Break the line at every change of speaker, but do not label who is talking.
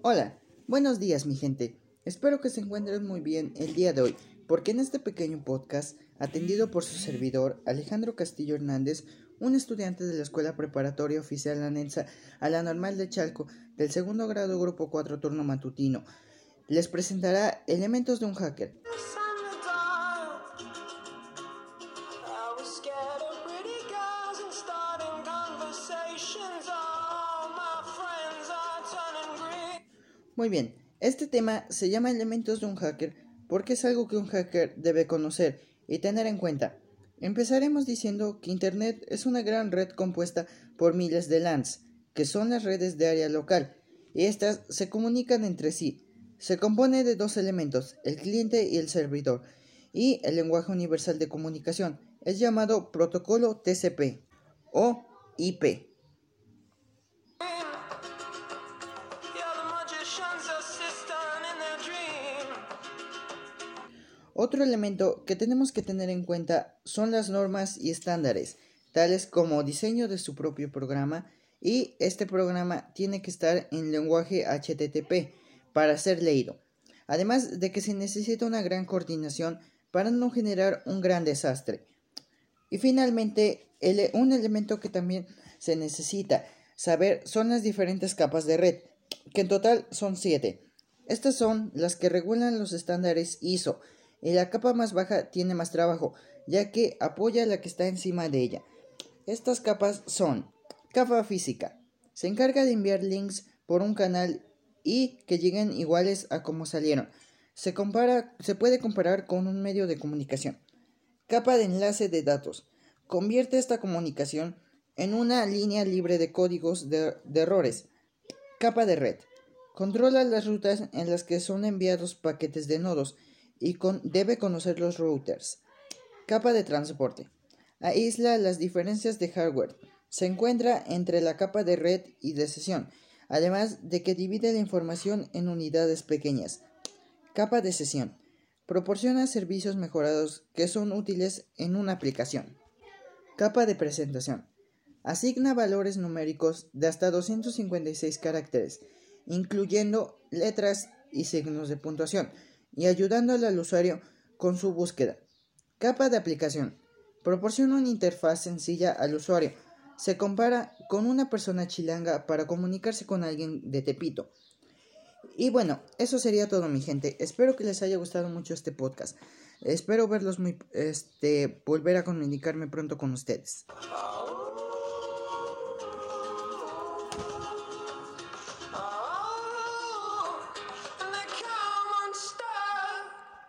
Hola, buenos días mi gente. Espero que se encuentren muy bien el día de hoy, porque en este pequeño podcast, atendido por su servidor Alejandro Castillo Hernández, un estudiante de la Escuela Preparatoria Oficial Anensa a la Normal de Chalco del segundo grado Grupo 4 Turno Matutino, les presentará elementos de un hacker. Muy bien, este tema se llama elementos de un hacker porque es algo que un hacker debe conocer y tener en cuenta. Empezaremos diciendo que Internet es una gran red compuesta por miles de LANs, que son las redes de área local, y estas se comunican entre sí. Se compone de dos elementos, el cliente y el servidor, y el lenguaje universal de comunicación es llamado protocolo TCP o IP. Otro elemento que tenemos que tener en cuenta son las normas y estándares, tales como diseño de su propio programa y este programa tiene que estar en lenguaje HTTP para ser leído. Además de que se necesita una gran coordinación para no generar un gran desastre. Y finalmente, un elemento que también se necesita saber son las diferentes capas de red, que en total son siete. Estas son las que regulan los estándares ISO, y la capa más baja tiene más trabajo, ya que apoya la que está encima de ella. Estas capas son capa física. Se encarga de enviar links por un canal y que lleguen iguales a como salieron. Se, compara, se puede comparar con un medio de comunicación. Capa de enlace de datos. Convierte esta comunicación en una línea libre de códigos de errores. Capa de red. Controla las rutas en las que son enviados paquetes de nodos y debe conocer los routers. Capa de transporte. Aísla las diferencias de hardware. Se encuentra entre la capa de red y de sesión, además de que divide la información en unidades pequeñas. Capa de sesión. Proporciona servicios mejorados que son útiles en una aplicación. Capa de presentación. Asigna valores numéricos de hasta 256 caracteres, incluyendo letras y signos de puntuación y ayudándole al usuario con su búsqueda. Capa de aplicación. Proporciona una interfaz sencilla al usuario. Se compara con una persona chilanga para comunicarse con alguien de Tepito. Y bueno, eso sería todo mi gente. Espero que les haya gustado mucho este podcast. Espero verlos muy este volver a comunicarme pronto con ustedes.